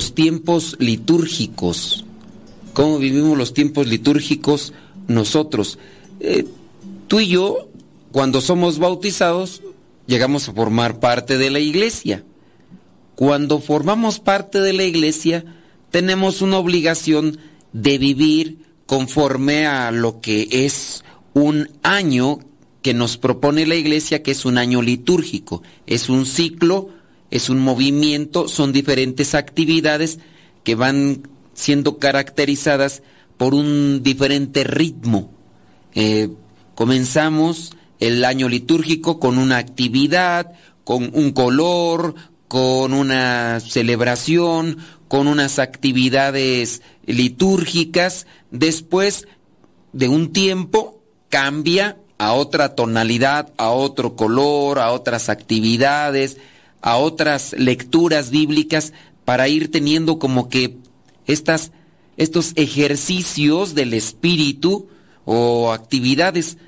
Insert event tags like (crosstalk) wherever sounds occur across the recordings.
los tiempos litúrgicos? ¿Cómo vivimos los tiempos litúrgicos nosotros? Eh, tú y yo, cuando somos bautizados, llegamos a formar parte de la iglesia. Cuando formamos parte de la iglesia, tenemos una obligación de vivir conforme a lo que es un año que nos propone la iglesia, que es un año litúrgico. Es un ciclo, es un movimiento, son diferentes actividades que van siendo caracterizadas por un diferente ritmo. Eh, comenzamos el año litúrgico con una actividad, con un color, con una celebración, con unas actividades litúrgicas. Después de un tiempo cambia a otra tonalidad, a otro color, a otras actividades, a otras lecturas bíblicas para ir teniendo como que estas, estos ejercicios del espíritu o actividades,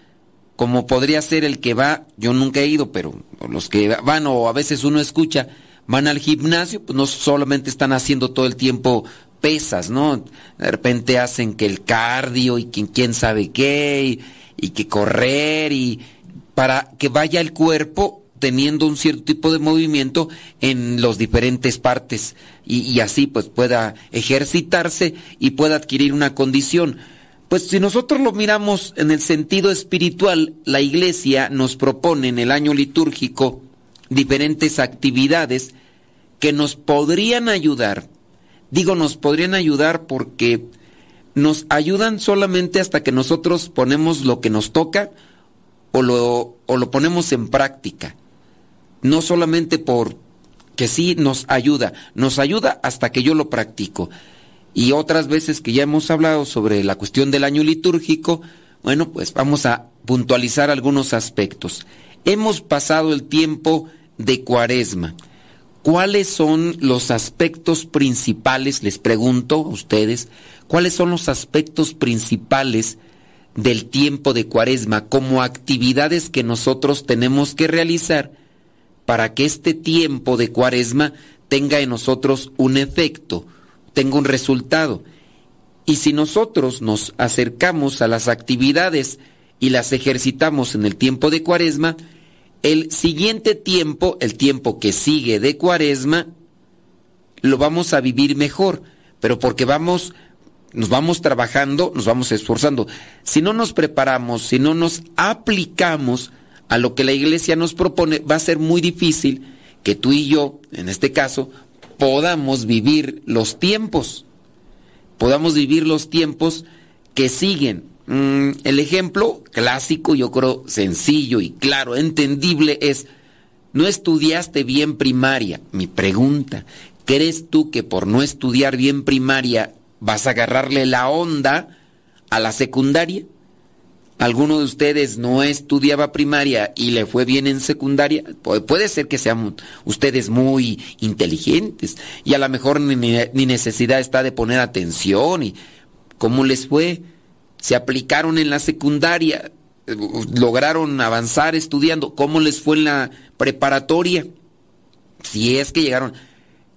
como podría ser el que va, yo nunca he ido, pero los que van o a veces uno escucha, van al gimnasio, pues no solamente están haciendo todo el tiempo pesas, ¿no? De repente hacen que el cardio y quién, quién sabe qué, y, y que correr, y para que vaya el cuerpo teniendo un cierto tipo de movimiento en las diferentes partes y, y, así pues pueda ejercitarse y pueda adquirir una condición. Pues si nosotros lo miramos en el sentido espiritual, la iglesia nos propone en el año litúrgico diferentes actividades que nos podrían ayudar. Digo, nos podrían ayudar porque nos ayudan solamente hasta que nosotros ponemos lo que nos toca o lo, o lo ponemos en práctica no solamente por que sí nos ayuda, nos ayuda hasta que yo lo practico. Y otras veces que ya hemos hablado sobre la cuestión del año litúrgico, bueno, pues vamos a puntualizar algunos aspectos. Hemos pasado el tiempo de cuaresma. ¿Cuáles son los aspectos principales, les pregunto a ustedes, cuáles son los aspectos principales del tiempo de cuaresma como actividades que nosotros tenemos que realizar para que este tiempo de cuaresma tenga en nosotros un efecto, tenga un resultado. Y si nosotros nos acercamos a las actividades y las ejercitamos en el tiempo de cuaresma, el siguiente tiempo, el tiempo que sigue de cuaresma, lo vamos a vivir mejor, pero porque vamos, nos vamos trabajando, nos vamos esforzando. Si no nos preparamos, si no nos aplicamos, a lo que la iglesia nos propone, va a ser muy difícil que tú y yo, en este caso, podamos vivir los tiempos, podamos vivir los tiempos que siguen. Mm, el ejemplo clásico, yo creo sencillo y claro, entendible es, no estudiaste bien primaria. Mi pregunta, ¿crees tú que por no estudiar bien primaria vas a agarrarle la onda a la secundaria? Alguno de ustedes no estudiaba primaria y le fue bien en secundaria, puede ser que sean ustedes muy inteligentes y a lo mejor ni, necesidad está de poner atención y cómo les fue, se aplicaron en la secundaria, lograron avanzar estudiando, cómo les fue en la preparatoria, si es que llegaron.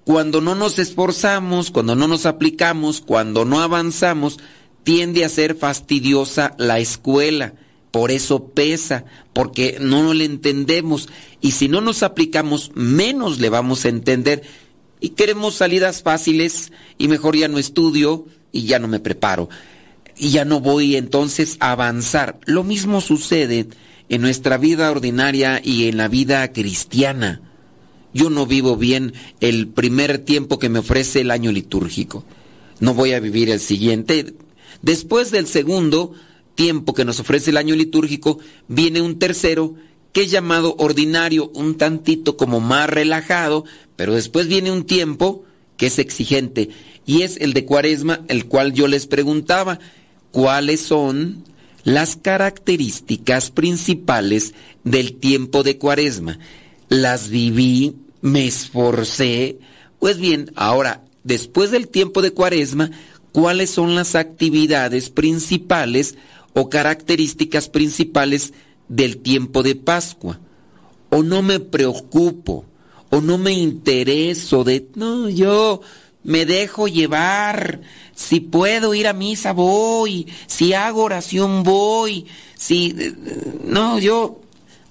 Cuando no nos esforzamos, cuando no nos aplicamos, cuando no avanzamos, tiende a ser fastidiosa la escuela. Por eso pesa, porque no le entendemos. Y si no nos aplicamos, menos le vamos a entender. Y queremos salidas fáciles y mejor ya no estudio y ya no me preparo. Y ya no voy entonces a avanzar. Lo mismo sucede en nuestra vida ordinaria y en la vida cristiana. Yo no vivo bien el primer tiempo que me ofrece el año litúrgico. No voy a vivir el siguiente Después del segundo tiempo que nos ofrece el año litúrgico, viene un tercero que es llamado ordinario, un tantito como más relajado, pero después viene un tiempo que es exigente y es el de cuaresma, el cual yo les preguntaba, ¿cuáles son las características principales del tiempo de cuaresma. Las viví, me esforcé. Pues bien, ahora, después del tiempo de cuaresma, ¿cuáles son las actividades principales o características principales del tiempo de Pascua? O no me preocupo, o no me intereso de, no, yo me dejo llevar, si puedo ir a misa voy, si hago oración voy, si, no, yo,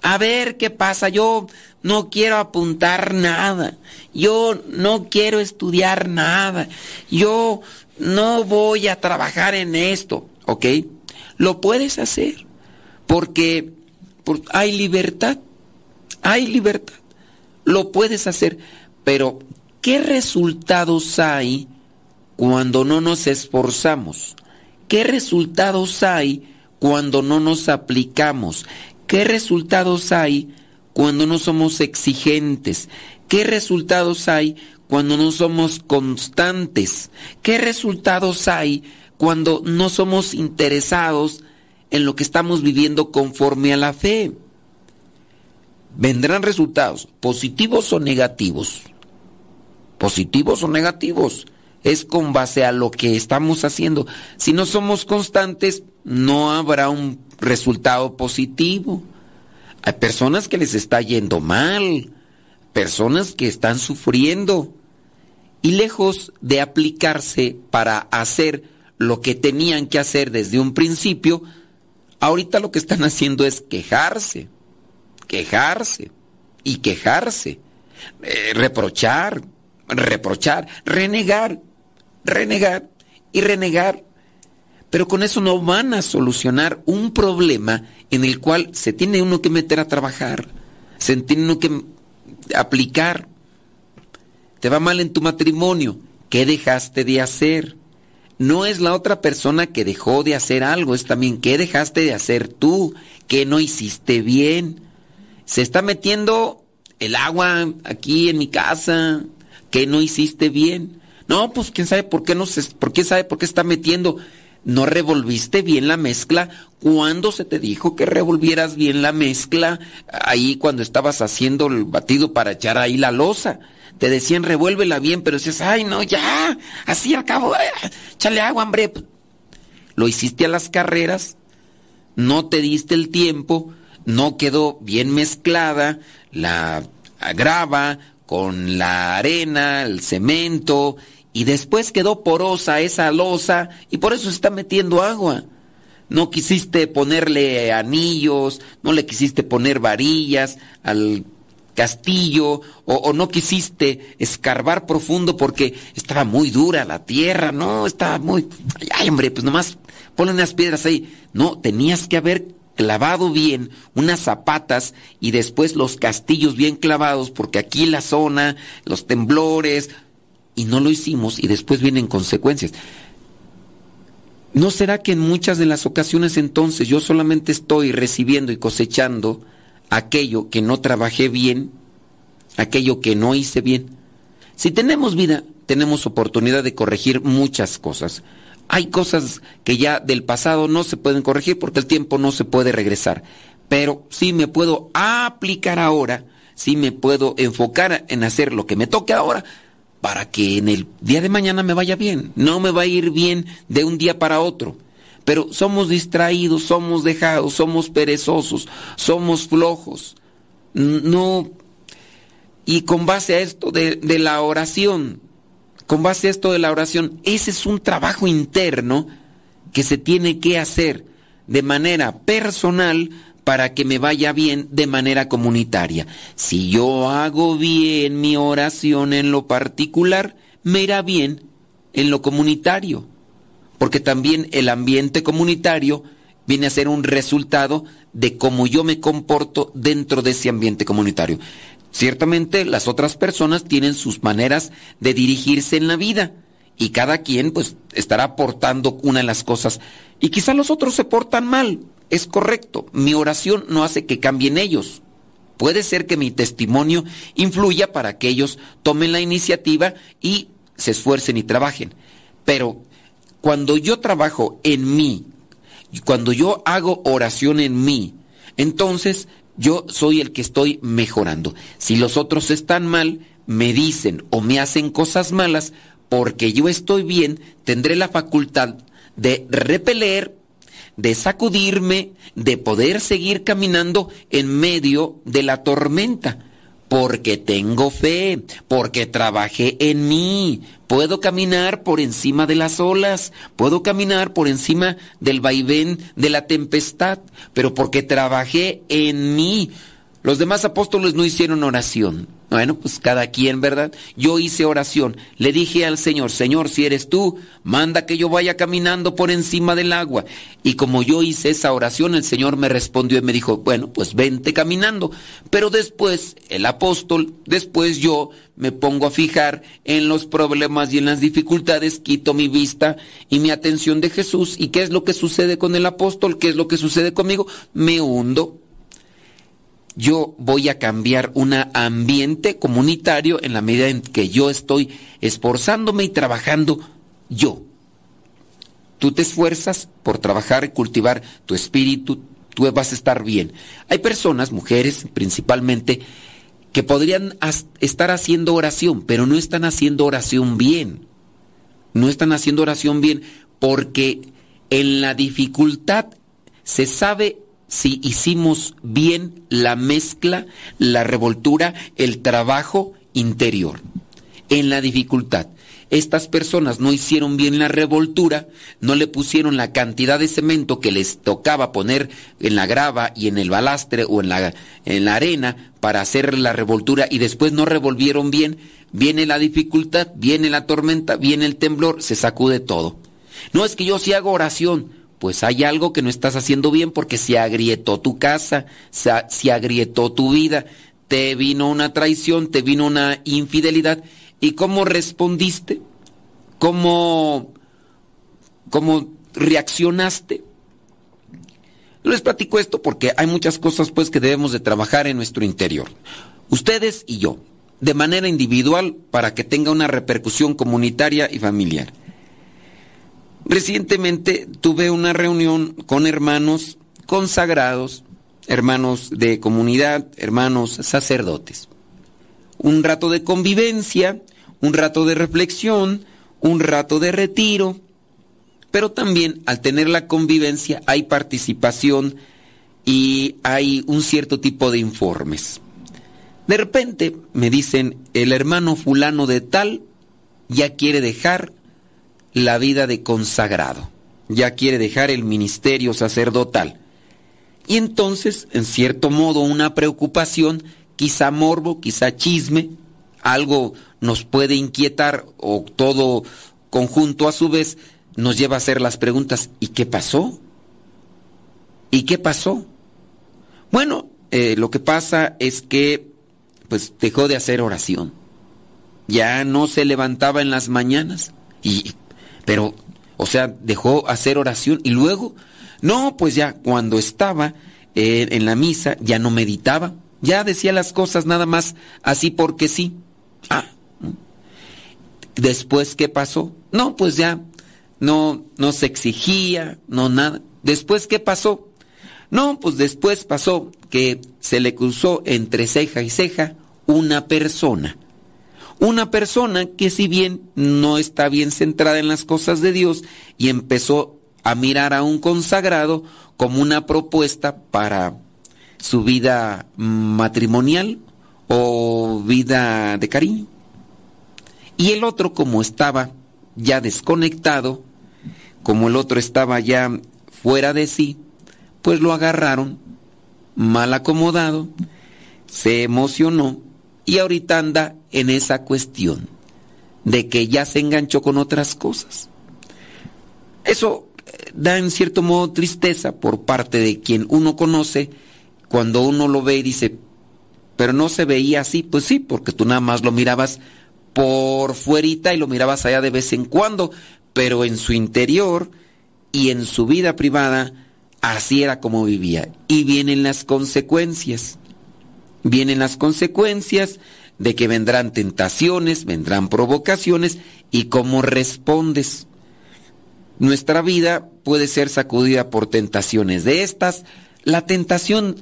a ver qué pasa, yo no quiero apuntar nada, yo no quiero estudiar nada, yo no voy a trabajar en esto, ¿ok? Lo puedes hacer porque, hay libertad, hay libertad, lo puedes hacer, pero ¿qué resultados hay cuando no nos esforzamos? ¿Qué resultados hay cuando no nos aplicamos? ¿Qué resultados hay cuando no somos exigentes? ¿Qué resultados hay cuando no somos constantes? ¿Qué resultados hay cuando no somos interesados en lo que estamos viviendo conforme a la fe? Vendrán resultados positivos o negativos. Positivos o negativos. Es con base a lo que estamos haciendo. Si no somos constantes, no habrá un resultado positivo. Hay personas que les está yendo mal, personas que están sufriendo y lejos de aplicarse para hacer lo que tenían que hacer desde un principio, ahorita lo que están haciendo es quejarse, quejarse y quejarse, eh, reprochar, reprochar, renegar, renegar y renegar pero con eso no van a solucionar un problema en el cual se tiene uno que meter a trabajar, se tiene uno que aplicar. Te va mal en tu matrimonio, ¿qué dejaste de hacer? No es la otra persona que dejó de hacer algo, es también qué dejaste de hacer tú, qué no hiciste bien. Se está metiendo el agua aquí en mi casa, ¿qué no hiciste bien? No, pues quién sabe por qué no se, por qué sabe por qué está metiendo no revolviste bien la mezcla. ¿Cuándo se te dijo que revolvieras bien la mezcla? Ahí cuando estabas haciendo el batido para echar ahí la losa. Te decían revuélvela bien, pero decías, ay no, ya, así al cabo, échale agua, hombre. Lo hiciste a las carreras, no te diste el tiempo, no quedó bien mezclada la grava con la arena, el cemento, y después quedó porosa esa losa y por eso se está metiendo agua. No quisiste ponerle anillos, no le quisiste poner varillas al castillo o, o, no quisiste escarbar profundo porque estaba muy dura la tierra, no, estaba muy... Ay, hombre, pues nomás ponle unas piedras ahí. No, tenías que haber clavado bien unas zapatas y después los castillos bien clavados porque aquí la zona, los temblores, y no lo hicimos y después vienen consecuencias. ¿No será que en muchas de las ocasiones entonces yo solamente estoy recibiendo y cosechando aquello que no trabajé bien, aquello que no hice bien? Si tenemos vida, tenemos oportunidad de corregir muchas cosas. Hay cosas que ya del pasado no se pueden corregir porque el tiempo no se puede regresar. Pero sí me puedo aplicar ahora, sí me puedo enfocar en hacer lo que me toque ahora para que en el día de mañana me vaya bien. No me va a ir bien de un día para otro. Pero somos distraídos, somos dejados, somos perezosos, somos flojos. No. Y con base a esto de, de la oración, con base a esto de la oración, ese es un trabajo interno que se tiene que hacer de manera personal para que me vaya bien de manera comunitaria. Si yo hago bien mi oración en lo particular, me irá bien en lo comunitario, porque también el ambiente comunitario viene a ser un resultado de cómo yo me comporto dentro de ese ambiente comunitario. Ciertamente las otras personas tienen sus maneras de dirigirse en la vida y cada quien pues estará aportando una de las cosas y quizá los otros se portan mal, es correcto. Mi oración no hace que cambien ellos. Puede ser que mi testimonio influya para que ellos tomen la iniciativa y se esfuercen y trabajen. Pero cuando yo trabajo en mí, cuando yo hago oración en mí, entonces yo soy el que estoy mejorando. Si los otros están mal, me dicen o me hacen cosas malas, porque yo estoy bien, tendré la facultad de repeler, de sacudirme, de poder seguir caminando en medio de la tormenta porque tengo fe, porque trabajé en mí. Puedo caminar por encima de las olas, puedo caminar por encima del vaivén de la tempestad, pero porque trabajé en mí. Los demás apóstoles no hicieron oración. Bueno, pues cada quien, ¿verdad? Yo hice oración. Le dije al Señor, Señor, si eres tú, manda que yo vaya caminando por encima del agua. Y como yo hice esa oración, el Señor me respondió y me dijo, bueno, pues vente caminando. Pero después, el apóstol, después yo me pongo a fijar en los problemas y en las dificultades, quito mi vista y mi atención de Jesús. ¿Y qué es lo que sucede con el apóstol? ¿Qué es lo que sucede conmigo? Me hundo yo voy a cambiar un ambiente comunitario en la medida en que yo estoy esforzándome y trabajando yo. Tú te esfuerzas por trabajar y cultivar tu espíritu, tú vas a estar bien. Hay personas, mujeres principalmente, que podrían estar haciendo oración, pero no están haciendo oración bien. No están haciendo oración bien porque en la dificultad se sabe si hicimos bien la mezcla, la revoltura, el trabajo interior. En la dificultad. Estas personas no hicieron bien la revoltura, no le pusieron la cantidad de cemento que les tocaba poner en la grava y en el balastre o en la, en la arena para hacer la revoltura y después no revolvieron bien. Viene la dificultad, viene la tormenta, viene el temblor, se sacude todo. No es que yo sí hago oración, pues hay algo que no estás haciendo bien porque se agrietó tu casa, se, agrietó tu vida, te vino una traición, te vino una infidelidad. ¿Y cómo respondiste? ¿Cómo, cómo reaccionaste? Les platico esto porque hay muchas cosas pues que debemos de trabajar en nuestro interior. Ustedes y yo, de manera individual para que tenga una repercusión comunitaria y familiar. Recientemente tuve una reunión con hermanos consagrados, hermanos de comunidad, hermanos sacerdotes. Un rato de convivencia, un rato de reflexión, un rato de retiro, pero también al tener la convivencia hay participación y hay un cierto tipo de informes. De repente me dicen, el hermano fulano de tal ya quiere dejar la vida de consagrado, ya quiere dejar el ministerio sacerdotal. Y entonces, en cierto modo, una preocupación, quizá morbo, quizá chisme, algo nos puede inquietar o todo conjunto a su vez nos lleva a hacer las preguntas, ¿y qué pasó? ¿Y qué pasó? Bueno, eh, lo que pasa es que pues dejó de hacer oración. Ya no se levantaba en las mañanas. ¿Y pero, o sea, dejó hacer oración y luego, no, pues ya cuando estaba eh, en la misa ya no meditaba, ya decía las cosas nada más así porque sí. Ah, después, ¿qué pasó? No, pues ya no, no se exigía, no nada. Después, ¿qué pasó? No, pues después pasó que se le cruzó entre ceja y ceja una persona una persona que si bien no está bien centrada en las cosas de Dios y empezó a mirar a un consagrado como una propuesta para su vida matrimonial o vida de cariño. Y el otro como estaba ya desconectado, como el otro estaba ya fuera de sí, pues lo agarraron mal acomodado, se emocionó y ahorita anda en esa cuestión de que ya se enganchó con otras cosas. Eso eh, da en cierto modo tristeza por parte de quien uno conoce cuando uno lo ve y dice, pero no se veía así, pues sí, porque tú nada más lo mirabas por fuerita y lo mirabas allá de vez en cuando, pero en su interior y en su vida privada, así era como vivía. Y vienen las consecuencias vienen las consecuencias de que vendrán tentaciones, vendrán provocaciones y cómo respondes. nuestra vida puede ser sacudida por tentaciones. De estas, la tentación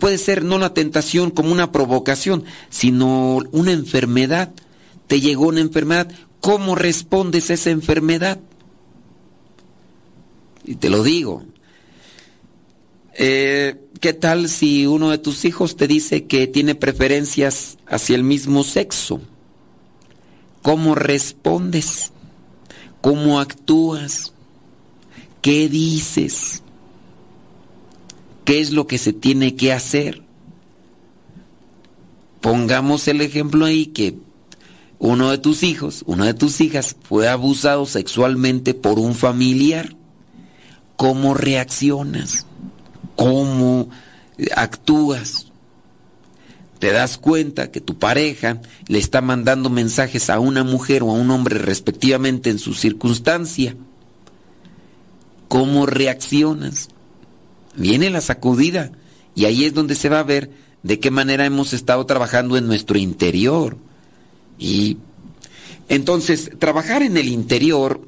puede ser no la tentación como una provocación, sino una enfermedad. Te llegó una enfermedad, ¿cómo respondes a esa enfermedad? Y te lo digo. Eh, ¿Qué tal si uno de tus hijos te dice que tiene preferencias hacia el mismo sexo? ¿Cómo respondes? ¿Cómo actúas? ¿Qué dices? ¿Qué es lo que se tiene que hacer? Pongamos el ejemplo ahí que uno de tus hijos, una de tus hijas fue abusado sexualmente por un familiar. ¿Cómo reaccionas? ¿Cómo actúas? Te das cuenta que tu pareja le está mandando mensajes a una mujer o a un hombre respectivamente en su circunstancia. ¿Cómo reaccionas? Viene la sacudida y ahí es donde se va a ver de qué manera hemos estado trabajando en nuestro interior. Y entonces, trabajar en el interior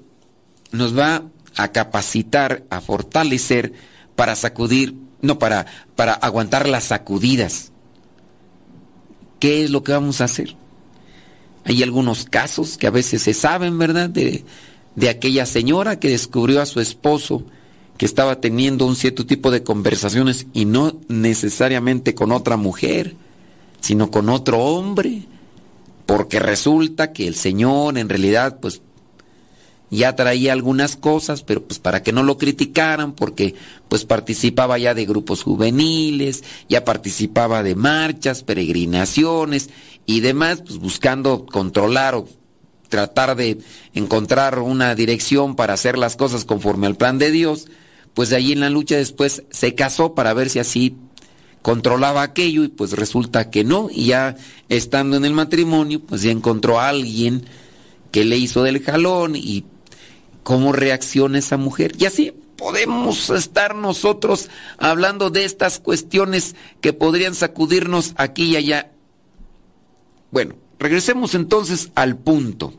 nos va a capacitar, a fortalecer para sacudir, no, para, para aguantar las sacudidas. ¿Qué es lo que vamos a hacer? Hay algunos casos que a veces se saben, ¿verdad? De, de aquella señora que descubrió a su esposo que estaba teniendo un cierto tipo de conversaciones y no necesariamente con otra mujer, sino con otro hombre, porque resulta que el Señor en realidad pues ya traía algunas cosas, pero pues para que no lo criticaran, porque pues participaba ya de grupos juveniles, ya participaba de marchas, peregrinaciones y demás, pues buscando controlar o tratar de encontrar una dirección para hacer las cosas conforme al plan de Dios pues de allí en la lucha después se casó para ver si así controlaba aquello y pues resulta que no. Y ya estando en el matrimonio pues ya encontró a alguien que le hizo del jalón y cómo reacciona esa mujer y así podemos estar nosotros hablando de estas cuestiones que podrían sacudirnos aquí y allá. Bueno, regresemos entonces al punto.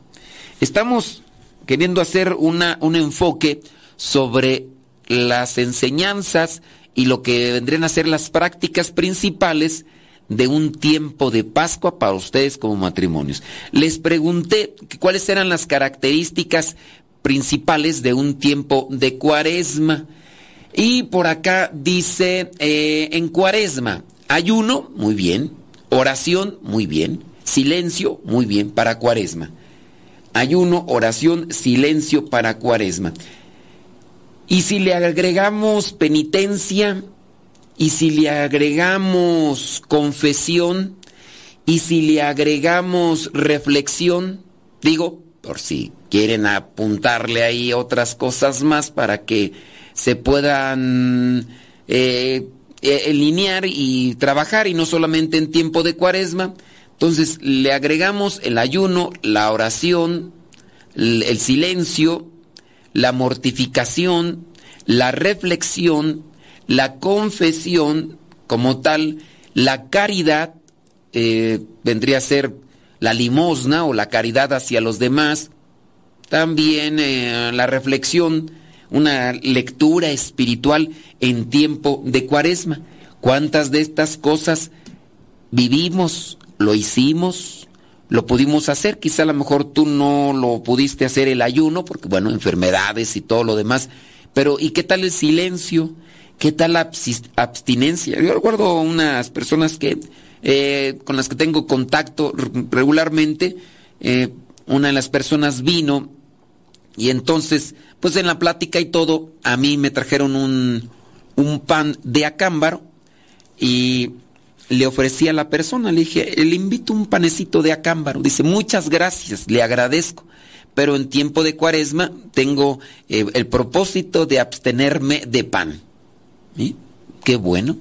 Estamos queriendo hacer una, un enfoque sobre las enseñanzas y lo que vendrían a ser las prácticas principales de un tiempo de Pascua para ustedes como matrimonios. Les pregunté cuáles eran las características principales de un tiempo de cuaresma. Y por acá dice, eh, en cuaresma, ayuno, muy bien, oración, muy bien, silencio, muy bien, para cuaresma. Ayuno, oración, silencio para cuaresma. Y si le agregamos penitencia, y si le agregamos confesión, y si le agregamos reflexión, digo, por si quieren apuntarle ahí otras cosas más para que se puedan eh, alinear y trabajar y no solamente en tiempo de cuaresma. Entonces le agregamos el ayuno, la oración, el silencio, la mortificación, la reflexión, la confesión como tal, la caridad, eh, vendría a ser la limosna o la caridad hacia los demás, también eh, la reflexión, una lectura espiritual en tiempo de cuaresma. ¿Cuántas de estas cosas vivimos, lo hicimos, lo pudimos hacer. Quizá a lo mejor tú no lo pudiste hacer el ayuno, porque bueno, enfermedades y todo lo demás. Pero ¿y qué tal el silencio? ¿Qué tal la abstinencia? Yo recuerdo unas personas que eh, con las que tengo contacto regularmente. Eh, una de las personas vino y entonces, pues en la plática y todo, a mí me trajeron un, un pan de acámbaro y le ofrecí a la persona, le dije, le invito un panecito de acámbaro. Dice, muchas gracias, le agradezco. Pero en tiempo de cuaresma tengo eh, el propósito de abstenerme de pan. Qué bueno.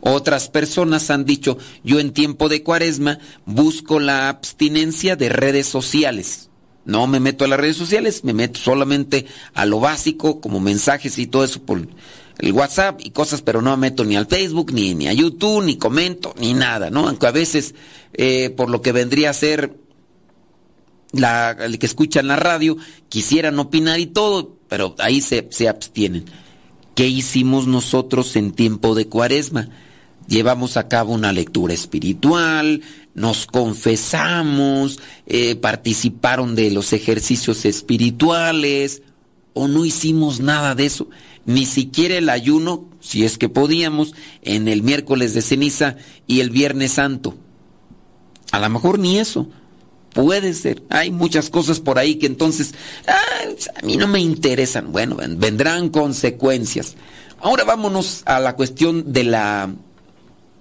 Otras personas han dicho, yo en tiempo de cuaresma busco la abstinencia de redes sociales. No me meto a las redes sociales, me meto solamente a lo básico, como mensajes y todo eso por, el WhatsApp y cosas, pero no me meto ni al Facebook, ni, ni a YouTube, ni comento, ni nada, ¿no? Aunque a veces, eh, por lo que vendría a ser la, el que escuchan la radio, quisieran opinar y todo, pero ahí se, se abstienen. ¿Qué hicimos nosotros en tiempo de cuaresma? Llevamos a cabo una lectura espiritual, nos confesamos, eh, participaron de los ejercicios espirituales, o no hicimos nada de eso. Ni siquiera el ayuno, si es que podíamos, en el miércoles de ceniza y el viernes santo. A lo mejor ni eso. Puede ser. Hay muchas cosas por ahí que entonces a mí no me interesan. Bueno, vendrán consecuencias. Ahora vámonos a la cuestión de la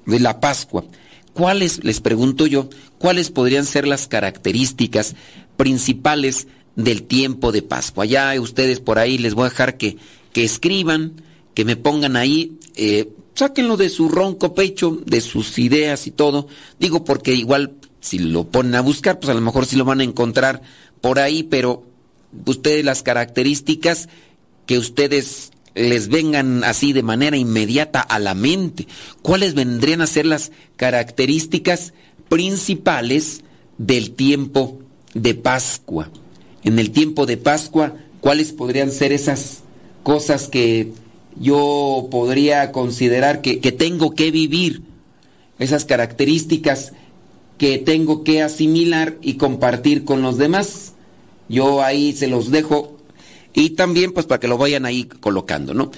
de la Pascua. ¿Cuáles, les pregunto yo, cuáles podrían ser las características principales del tiempo de Pascua? Ya ustedes por ahí les voy a dejar que, que escriban, que me pongan ahí, eh, sáquenlo de su ronco pecho, de sus ideas y todo. Digo porque igual si lo ponen a buscar, pues a lo mejor sí lo van a encontrar por ahí, pero ustedes las características que ustedes les vengan así de manera inmediata a la mente. ¿Cuáles vendrían a ser las características principales del tiempo de Pascua? En el tiempo de Pascua, ¿cuáles podrían ser esas cosas que yo podría considerar que, que tengo que vivir? Esas características que tengo que asimilar y compartir con los demás. Yo ahí se los dejo y también pues para que lo vayan ahí colocando, ¿no?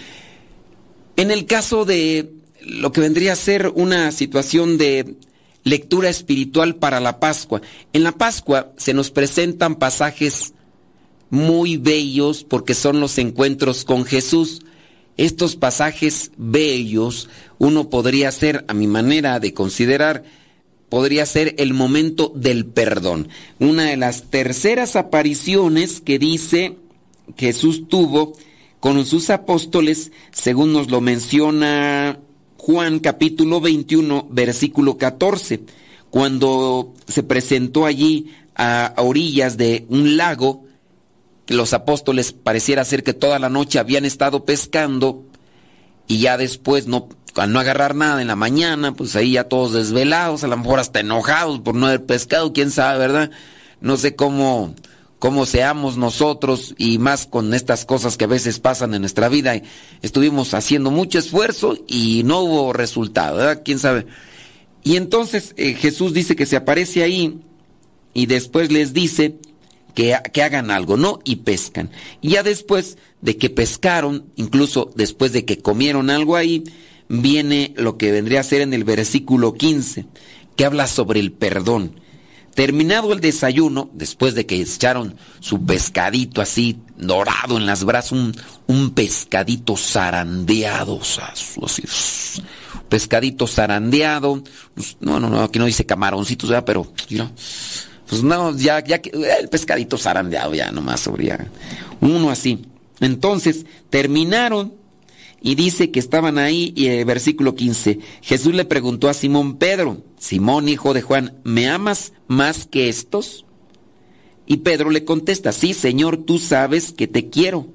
En el caso de lo que vendría a ser una situación de lectura espiritual para la Pascua, en la Pascua se nos presentan pasajes muy bellos porque son los encuentros con Jesús. Estos pasajes bellos, uno podría hacer, a mi manera de considerar, podría ser el momento del perdón. Una de las terceras apariciones que dice Jesús tuvo con sus apóstoles, según nos lo menciona Juan capítulo 21, versículo 14, cuando se presentó allí a, orillas de un lago, los apóstoles pareciera ser que toda la noche habían estado pescando y ya después no al no agarrar nada en la mañana, pues ahí ya todos desvelados, a lo mejor hasta enojados por no haber pescado, quién sabe, ¿verdad? No sé cómo, cómo seamos nosotros y más con estas cosas que a veces pasan en nuestra vida. Estuvimos haciendo mucho esfuerzo y no hubo resultado, ¿verdad? ¿Quién sabe? Y entonces eh, Jesús dice que se aparece ahí y después les dice que, que hagan algo, ¿no? Y pescan. Y ya después de que pescaron, incluso después de que comieron algo ahí, viene lo que vendría a ser en el versículo 15, que habla sobre el perdón. Terminado el desayuno, después de que echaron su pescadito así dorado en las brasas, un, pescadito zarandeado, así, pescadito zarandeado, pues, no, no, no, aquí no dice camaroncitos, pero, pues no, ya, ya, el pescadito zarandeado, ya nomás sobría, uno así. Entonces, terminaron y dice que estaban ahí, y eh, versículo 15, Jesús le preguntó a Simón Pedro, Simón hijo de Juan, ¿me amas más que estos? Y Pedro le contesta, sí, Señor, tú sabes que te quiero.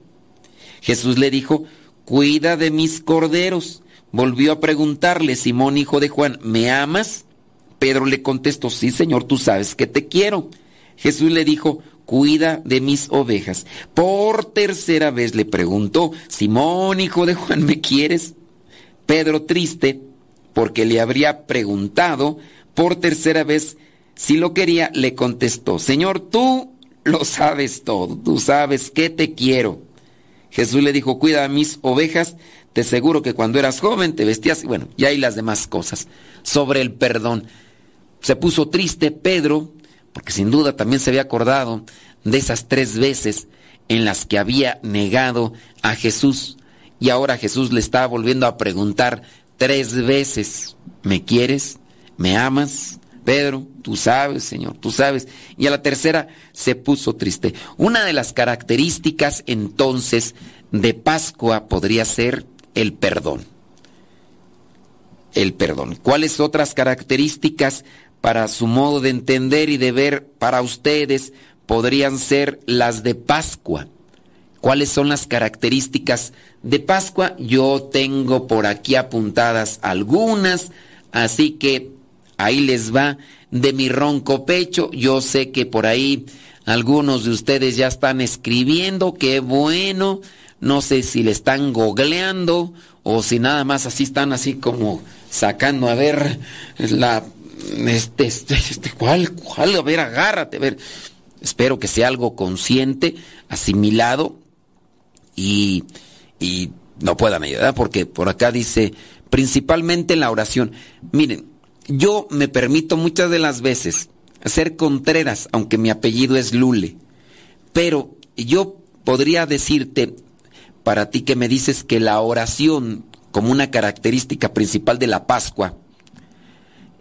Jesús le dijo, cuida de mis corderos. Volvió a preguntarle, Simón hijo de Juan, ¿me amas? Pedro le contestó, sí, Señor, tú sabes que te quiero. Jesús le dijo, cuida de mis ovejas. Por tercera vez le preguntó, Simón, hijo de Juan, ¿me quieres? Pedro, triste, porque le habría preguntado por tercera vez si lo quería, le contestó, Señor, tú lo sabes todo, tú sabes que te quiero. Jesús le dijo, cuida de mis ovejas, te aseguro que cuando eras joven te vestías, bueno, y hay las demás cosas. Sobre el perdón. Se puso triste Pedro, porque sin duda también se había acordado de esas tres veces en las que había negado a Jesús. Y ahora Jesús le está volviendo a preguntar tres veces, ¿me quieres? ¿Me amas? Pedro, tú sabes, Señor, tú sabes. Y a la tercera se puso triste. Una de las características entonces de Pascua podría ser el perdón. El perdón. ¿Cuáles otras características para su modo de entender y de ver para ustedes podrían ser las de Pascua. ¿Cuáles son las características de Pascua? Yo tengo por aquí apuntadas algunas, así que ahí les va de mi ronco pecho. Yo sé que por ahí algunos de ustedes ya están escribiendo, qué bueno. No sé si le están googleando o si nada más así están así como sacando a ver la este este, este cuál cuál a ver agárrate a ver. Espero que sea algo consciente asimilado y y no puedan ayudar porque por acá dice principalmente la oración. Miren yo me permito muchas de las veces ser Contreras, aunque mi apellido es Lule. Pero yo podría decirte, para ti que me dices que la oración como una característica principal de la Pascua,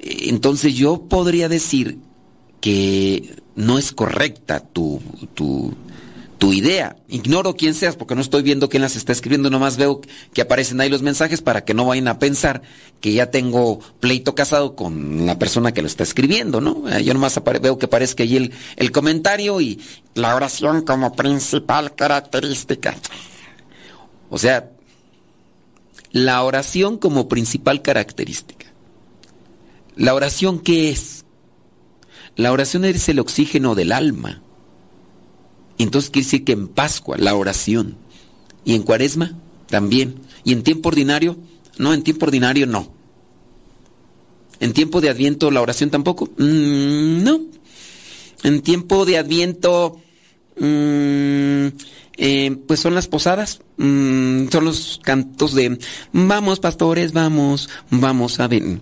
entonces yo podría decir que no es correcta tu, tu, tu idea. Ignoro quién seas porque no estoy viendo quién las está escribiendo, nomás veo que aparecen ahí los mensajes para que no vayan a pensar que ya tengo pleito casado con la persona que lo está escribiendo, ¿no? Eh, yo nomás veo que aparezca ahí el, el comentario y la oración como principal característica. O sea, la oración como principal característica. ¿La oración qué es? La oración es el oxígeno del alma. Entonces quiere decir que en Pascua la oración y en Cuaresma también. Y en tiempo ordinario, no, en tiempo ordinario no. En tiempo de Adviento la oración tampoco, mm, no. En tiempo de Adviento, mm, eh, pues son las posadas, mm, son los cantos de vamos pastores, vamos, vamos a ver.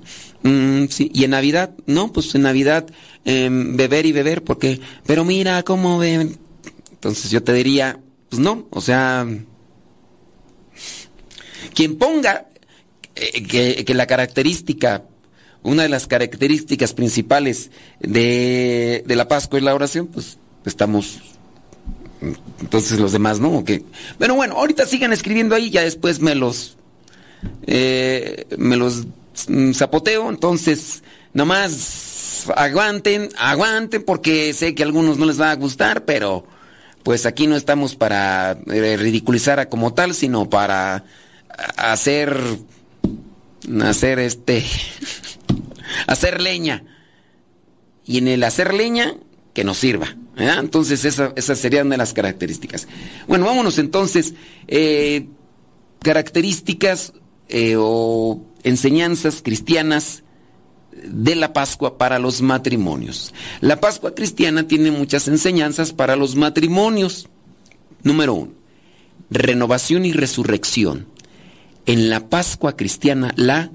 Sí. Y en Navidad, no, pues en Navidad em, beber y beber, porque, pero mira cómo ven, entonces yo te diría, pues no, o sea, quien ponga eh, que, la característica, una de las características principales de, la Pascua es la oración, pues estamos entonces los demás no que pero bueno ahorita sigan escribiendo ahí ya después me los eh, me los zapoteo entonces nomás aguanten aguanten porque sé que a algunos no les va a gustar pero pues aquí no estamos para eh, ridiculizar a como tal, sino para hacer, hacer este, (laughs) hacer leña. Y en el hacer leña, que nos sirva. Entonces, esa, esa sería una de las características. Bueno, vámonos entonces. Eh, características eh, o enseñanzas cristianas de la Pascua para los matrimonios. La Pascua cristiana tiene muchas enseñanzas para los matrimonios. Número uno, renovación y resurrección. En la Pascua cristiana, la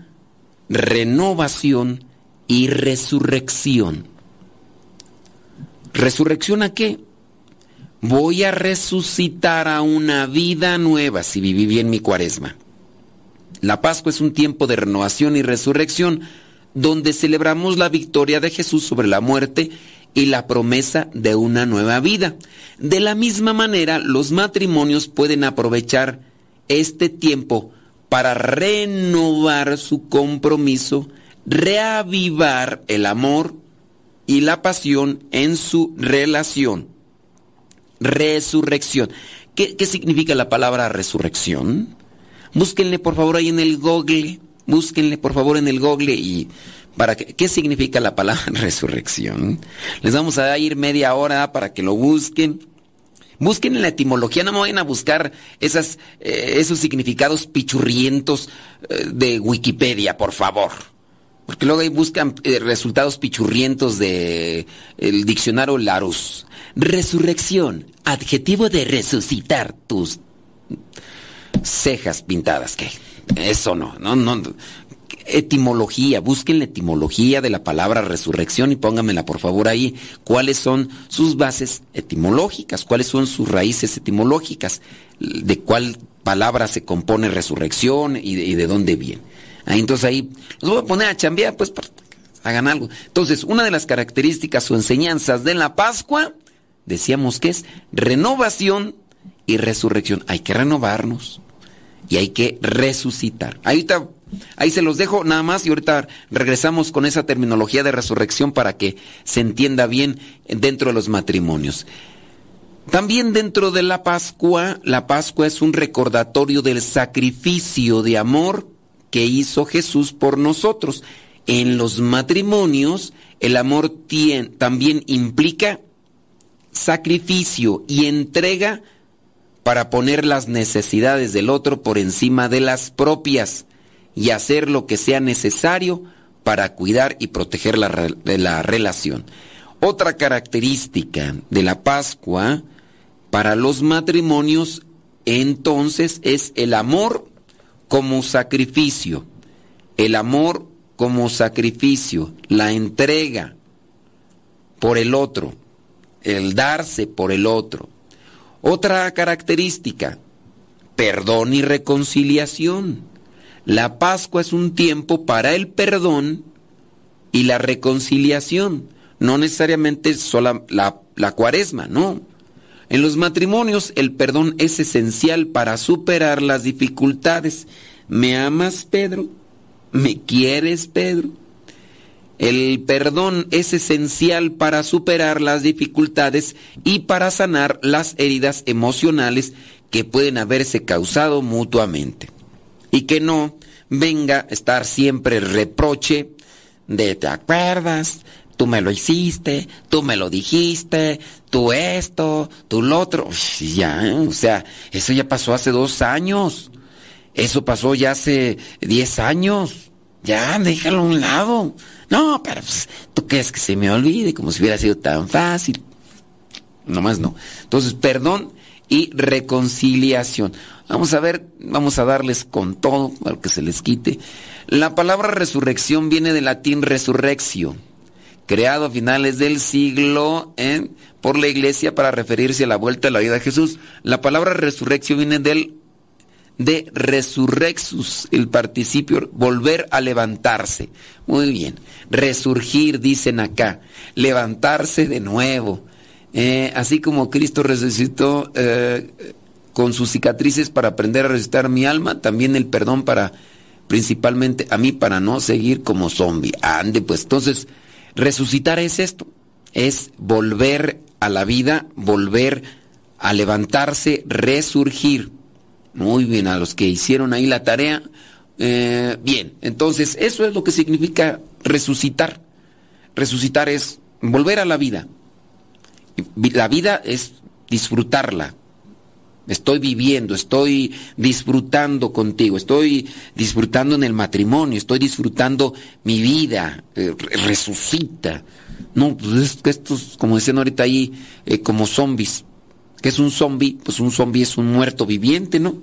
renovación y resurrección. ¿Resurrección a qué? Voy a resucitar a una vida nueva si viví bien mi cuaresma. La Pascua es un tiempo de renovación y resurrección donde celebramos la victoria de Jesús sobre la muerte y la promesa de una nueva vida. De la misma manera, los matrimonios pueden aprovechar este tiempo para renovar su compromiso, reavivar el amor y la pasión en su relación. Resurrección. ¿Qué, significa la palabra resurrección? Búsquenle por favor ahí en el Google Búsquenle por favor en el Google y para que, qué significa la palabra (laughs) resurrección. Les vamos a ir media hora para que lo busquen. Busquen en la etimología, no me vayan a buscar eh, esos significados pichurrientos eh, de Wikipedia, por favor. Porque luego ahí buscan eh, resultados pichurrientos de el diccionario Larus. Resurrección, adjetivo de resucitar tus cejas pintadas, ¿qué? Eso no, no, no. Etimología, busquen la etimología de la palabra resurrección y pónganmela por favor ahí. ¿Cuáles son sus bases etimológicas? ¿Cuáles son sus raíces etimológicas? ¿De cuál palabra se compone resurrección y de, dónde viene? Ahí, entonces ahí los voy a poner a chambear, pues hagan algo. Entonces, una de las características o enseñanzas de la Pascua, decíamos que es renovación y resurrección. Hay que renovarnos y hay que resucitar. Ahorita, ahí se los dejo nada más y ahorita regresamos con esa terminología de resurrección para que se entienda bien dentro de los matrimonios. También dentro de la Pascua, la Pascua es un recordatorio del sacrificio de amor que hizo Jesús por nosotros. en los matrimonios el amor también implica sacrificio y entrega para poner las necesidades del otro por encima de las propias y hacer lo que sea necesario para cuidar y proteger la, la relación. Otra característica de la Pascua para los matrimonios entonces es el amor como sacrificio. El amor como sacrificio, la entrega por el otro, el darse por el otro. Otra característica, perdón y reconciliación. La Pascua es un tiempo para el perdón y la reconciliación, no necesariamente solo la, la cuaresma, no. En los matrimonios el perdón es esencial para superar las dificultades. ¿Me amas, Pedro? ¿Me quieres, Pedro? El perdón es esencial para superar las dificultades y para sanar las heridas emocionales que pueden haberse causado mutuamente. Y que no venga a estar siempre reproche de te acuerdas, tú me lo hiciste, tú me lo dijiste, tú esto, tú lo otro. Ya, o sea, eso ya pasó hace dos años. Eso pasó ya hace diez años. Ya, déjalo a un lado. No, pero pues, tú crees que se me olvide como si hubiera sido tan fácil. Nomás no. Entonces, perdón y reconciliación. Vamos a ver, vamos a darles con todo para que se les quite. La palabra resurrección viene del latín resurreccio, creado a finales del siglo ¿eh? por la iglesia para referirse a la vuelta de la vida de Jesús. La palabra resurrección viene del de resurrexus, el participio, volver a levantarse. Muy bien, resurgir, dicen acá, levantarse de nuevo. Eh, así como Cristo resucitó eh, con sus cicatrices para aprender a resucitar mi alma, también el perdón para, principalmente a mí, para no seguir como zombie. Ande, pues entonces, resucitar es esto, es volver a la vida, volver a levantarse, resurgir. Muy bien, a los que hicieron ahí la tarea. Eh, bien, entonces eso es lo que significa resucitar. Resucitar es volver a la vida. La vida es disfrutarla. Estoy viviendo, estoy disfrutando contigo, estoy disfrutando en el matrimonio, estoy disfrutando mi vida, eh, resucita. No, pues estos, como decían ahorita ahí, eh, como zombies. ¿Qué es un zombie? Pues un zombie es un muerto viviente, ¿no?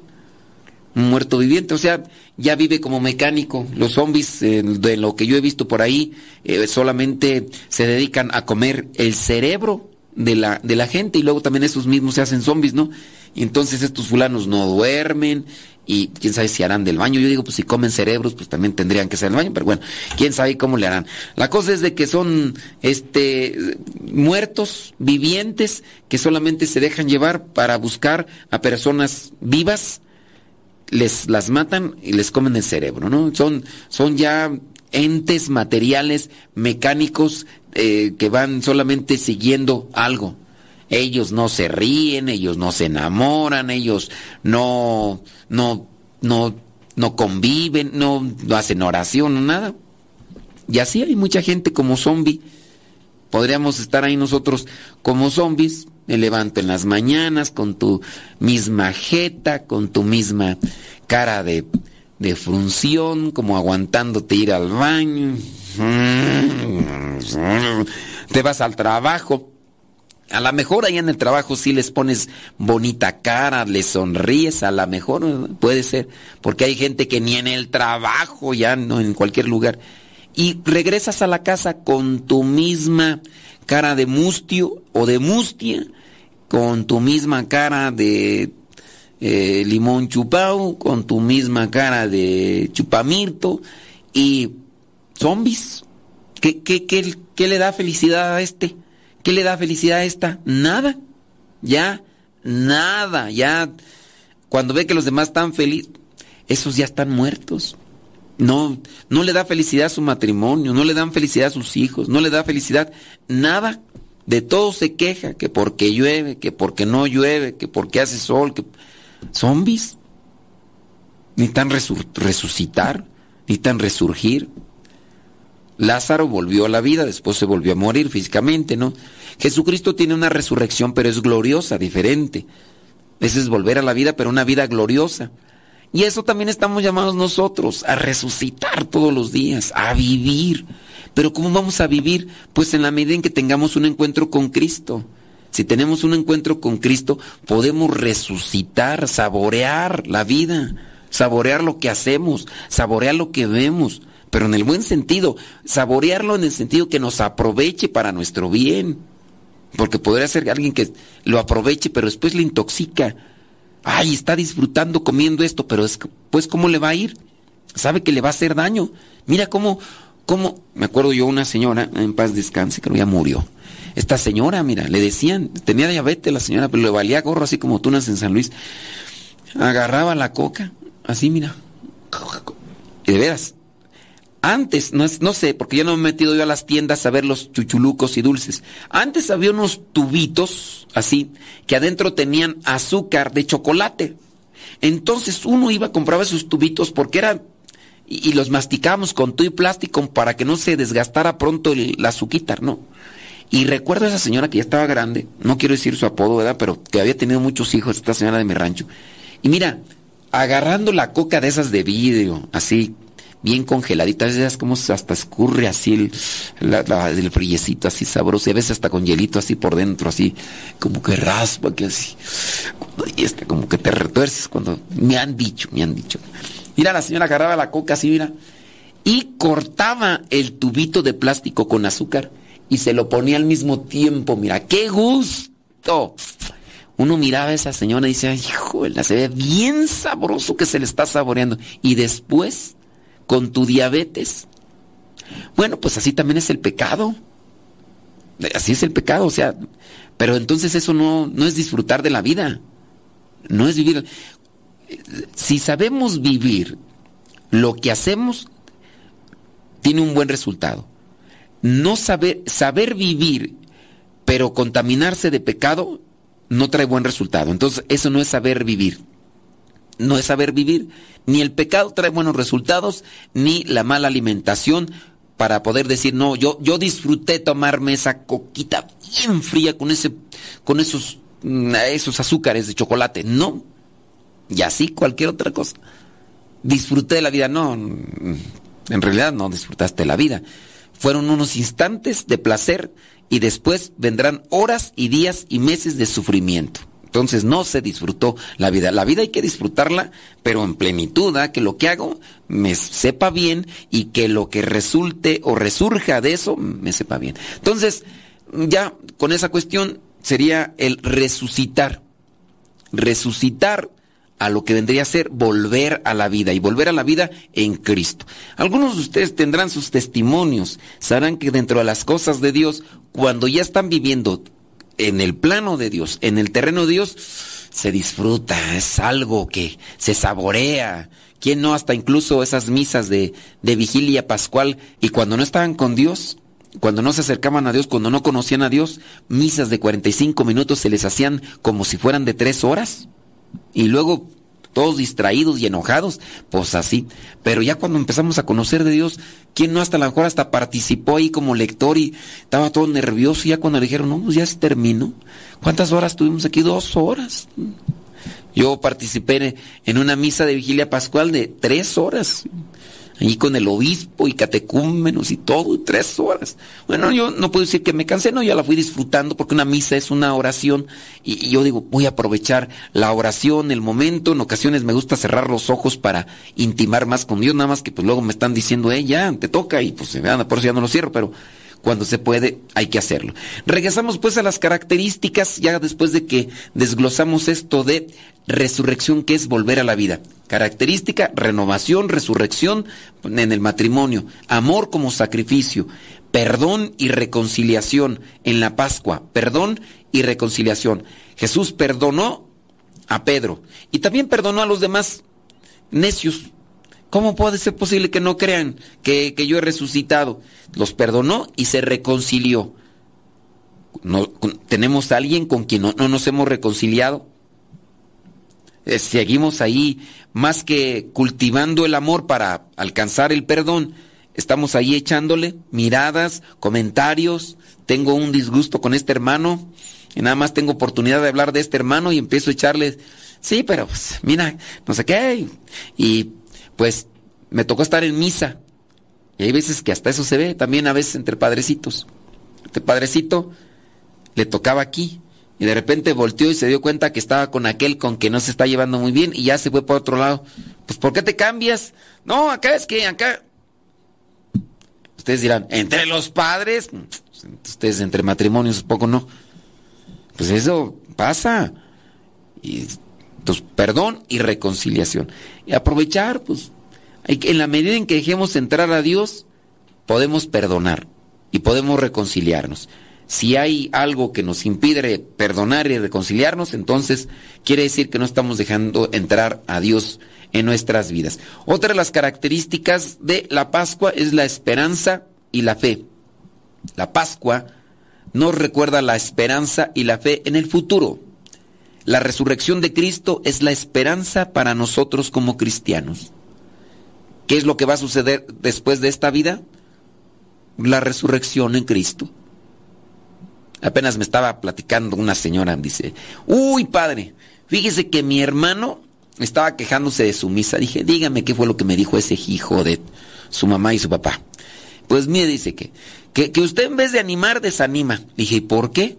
un muerto viviente, o sea, ya vive como mecánico. Los zombies, de lo que yo he visto por ahí, eh, solamente se dedican a comer el cerebro de la, de la gente y luego también esos mismos se hacen zombies, ¿no? Y entonces estos fulanos no duermen y quién sabe si harán del baño. Yo digo, pues si comen cerebros, pues también tendrían que ser el baño, pero bueno, quién sabe cómo le harán. La cosa es de que son este muertos vivientes que solamente se dejan llevar para buscar a personas vivas les las matan y les comen el cerebro, ¿no? Son, son ya entes materiales, mecánicos, eh, que van solamente siguiendo algo. Ellos no se ríen, ellos no se enamoran, ellos no, no, no, no conviven, no, no hacen oración, nada. Y así hay mucha gente como zombie. Podríamos estar ahí nosotros como zombies, me levanto en las mañanas con tu misma jeta, con tu misma cara de, de función, como aguantándote ir al baño. (laughs) Te vas al trabajo. A lo mejor ahí en el trabajo sí les pones bonita cara, les sonríes, a lo mejor puede ser, porque hay gente que ni en el trabajo, ya no en cualquier lugar. Y regresas a la casa con tu misma cara de mustio o de mustia, con tu misma cara de eh, limón chupado, con tu misma cara de chupamirto y zombies. ¿Qué, qué, qué, qué le da felicidad a este? ¿Qué le da felicidad a esta? Nada. Ya, nada. Ya, cuando ve que los demás están felices, esos ya están muertos. No, no le da felicidad a su matrimonio, no le dan felicidad a sus hijos, no le da felicidad, nada. De todo se queja, que porque llueve, que porque no llueve, que porque hace sol, que zombies. Necesitan resucitar, necesitan resurgir. Lázaro volvió a la vida, después se volvió a morir físicamente, ¿no? Jesucristo tiene una resurrección, pero es gloriosa, diferente. Ese es volver a la vida, pero una vida gloriosa. Y eso también estamos llamados nosotros, a resucitar todos los días, a vivir. Pero ¿cómo vamos a vivir? Pues en la medida en que tengamos un encuentro con Cristo. Si tenemos un encuentro con Cristo, podemos resucitar, saborear la vida, saborear lo que hacemos, saborear lo que vemos, pero en el buen sentido, saborearlo en el sentido que nos aproveche para nuestro bien. Porque podría ser alguien que lo aproveche, pero después le intoxica. Ay, está disfrutando comiendo esto, pero es, pues ¿cómo le va a ir? Sabe que le va a hacer daño. Mira cómo, cómo, me acuerdo yo una señora, en paz descanse, que ya murió. Esta señora, mira, le decían, tenía diabetes la señora, pero le valía gorro así como tunas en San Luis. Agarraba la coca, así mira. Y de veras, antes, no, no sé, porque yo no me he metido yo a las tiendas a ver los chuchulucos y dulces. Antes había unos tubitos, así, que adentro tenían azúcar de chocolate. Entonces uno iba, compraba esos tubitos porque eran, y, los masticábamos con tu y plástico para que no se desgastara pronto el, la ¿no? Y recuerdo a esa señora que ya estaba grande, no quiero decir su apodo, ¿verdad? Pero que había tenido muchos hijos, esta señora de mi rancho. Y mira, agarrando la coca de esas de vidrio, así, bien congeladita, veces como hasta escurre así el, el frillecito así sabroso, y a veces hasta con hielito así por dentro, así como que raspa, que así, y está como que te retuerces cuando me han dicho, me han dicho. Mira, la señora agarraba la coca así, mira, y cortaba el tubito de plástico con azúcar y se lo ponía al mismo tiempo, mira, qué gusto. Uno miraba a esa señora y decía, hijo, se ve bien sabroso que se le está saboreando. Y después con tu diabetes. Bueno, pues así también es el pecado. Así es el pecado, o sea, pero entonces eso no, no es disfrutar de la vida. No es vivir. Si sabemos vivir lo que hacemos, tiene un buen resultado. No saber, saber vivir, pero contaminarse de pecado, no trae buen resultado. Entonces, eso no es saber vivir no es saber vivir. Ni el pecado trae buenos resultados, ni la mala alimentación para poder decir, no, yo, yo disfruté tomarme esa coquita bien fría con, ese, con esos, mm, esos azúcares de chocolate. No. Y así cualquier otra cosa. Disfruté de la vida. No, mm, en realidad no disfrutaste la vida. Fueron unos instantes de placer y después vendrán horas y días y meses de sufrimiento. Entonces no se disfrutó la vida. La vida hay que disfrutarla, pero en plenitud, ¿ah? que lo que hago me sepa bien y que lo que resulte o resurja de eso me sepa bien. Entonces, ya con esa cuestión sería el resucitar. Resucitar a lo que vendría a ser volver a la vida y volver a la vida en Cristo. Algunos de ustedes tendrán sus testimonios, sabrán que dentro de las cosas de Dios, cuando ya están viviendo en el plano de Dios, en el terreno de Dios, se disfruta, es algo que se saborea. ¿Quién no? Hasta incluso esas misas de, de vigilia pascual y cuando no estaban con Dios, cuando no se acercaban a Dios, cuando no conocían a Dios, misas de 45 minutos se les hacían como si fueran de tres horas. Y luego todos distraídos y enojados, pues así. Pero ya cuando empezamos a conocer de Dios, ¿quién no hasta la mejor hasta participó ahí como lector y estaba todo nervioso? Y ya cuando le dijeron, no, pues ya se terminó. ¿Cuántas horas tuvimos aquí? Dos horas. Yo participé en una misa de vigilia pascual de tres horas ahí con el obispo y catecúmenos y todo, tres horas. Bueno, yo no puedo decir que me cansé, no, ya la fui disfrutando porque una misa es una oración y, yo digo, voy a aprovechar la oración, el momento, en ocasiones me gusta cerrar los ojos para intimar más con Dios, nada más que pues luego me están diciendo, eh, ya, te toca y pues por eso ya no lo cierro, pero cuando se puede hay que hacerlo. Regresamos pues a las características ya después de que desglosamos esto de resurrección que es volver a la vida. Característica, renovación, resurrección en el matrimonio, amor como sacrificio, perdón y reconciliación en la Pascua, perdón y reconciliación. Jesús perdonó a Pedro y también perdonó a los demás necios. ¿Cómo puede ser posible que no crean que, yo he resucitado? Los perdonó y se reconcilió. No, ¿Tenemos a alguien con quien no nos hemos reconciliado? Eh, seguimos ahí más que cultivando el amor para alcanzar el perdón estamos ahí echándole miradas, comentarios, tengo un disgusto con este hermano y nada más tengo oportunidad de hablar de este hermano y empiezo a echarle, sí, pero pues, mira, no sé qué, y pues me tocó estar en misa. Y hay veces que hasta eso se ve, también a veces entre padrecitos. Este padrecito le tocaba aquí y de repente volteó y se dio cuenta que estaba con aquel con que no se está llevando muy bien y ya se fue por otro lado. Pues ¿por qué te cambias? No, acá es que acá... Ustedes dirán, entre los padres, ustedes entre matrimonios poco no. Pues eso pasa. Y, entonces, perdón y reconciliación. Y aprovechar, pues, en la medida en que dejemos entrar a Dios, podemos perdonar y podemos reconciliarnos. Si hay algo que nos impide perdonar y reconciliarnos, entonces quiere decir que no estamos dejando entrar a Dios en nuestras vidas. Otra de las características de la Pascua es la esperanza y la fe. La Pascua nos recuerda la esperanza y la fe en el futuro. La resurrección de Cristo es la esperanza para nosotros como cristianos. ¿Qué es lo que va a suceder después de esta vida? La resurrección en Cristo. Apenas me estaba platicando una señora, dice, uy padre, fíjese que mi hermano estaba quejándose de su misa. Dije, dígame qué fue lo que me dijo ese hijo de su mamá y su papá. Pues mire, dice que, que, usted en vez de animar, desanima. Dije, ¿y por qué?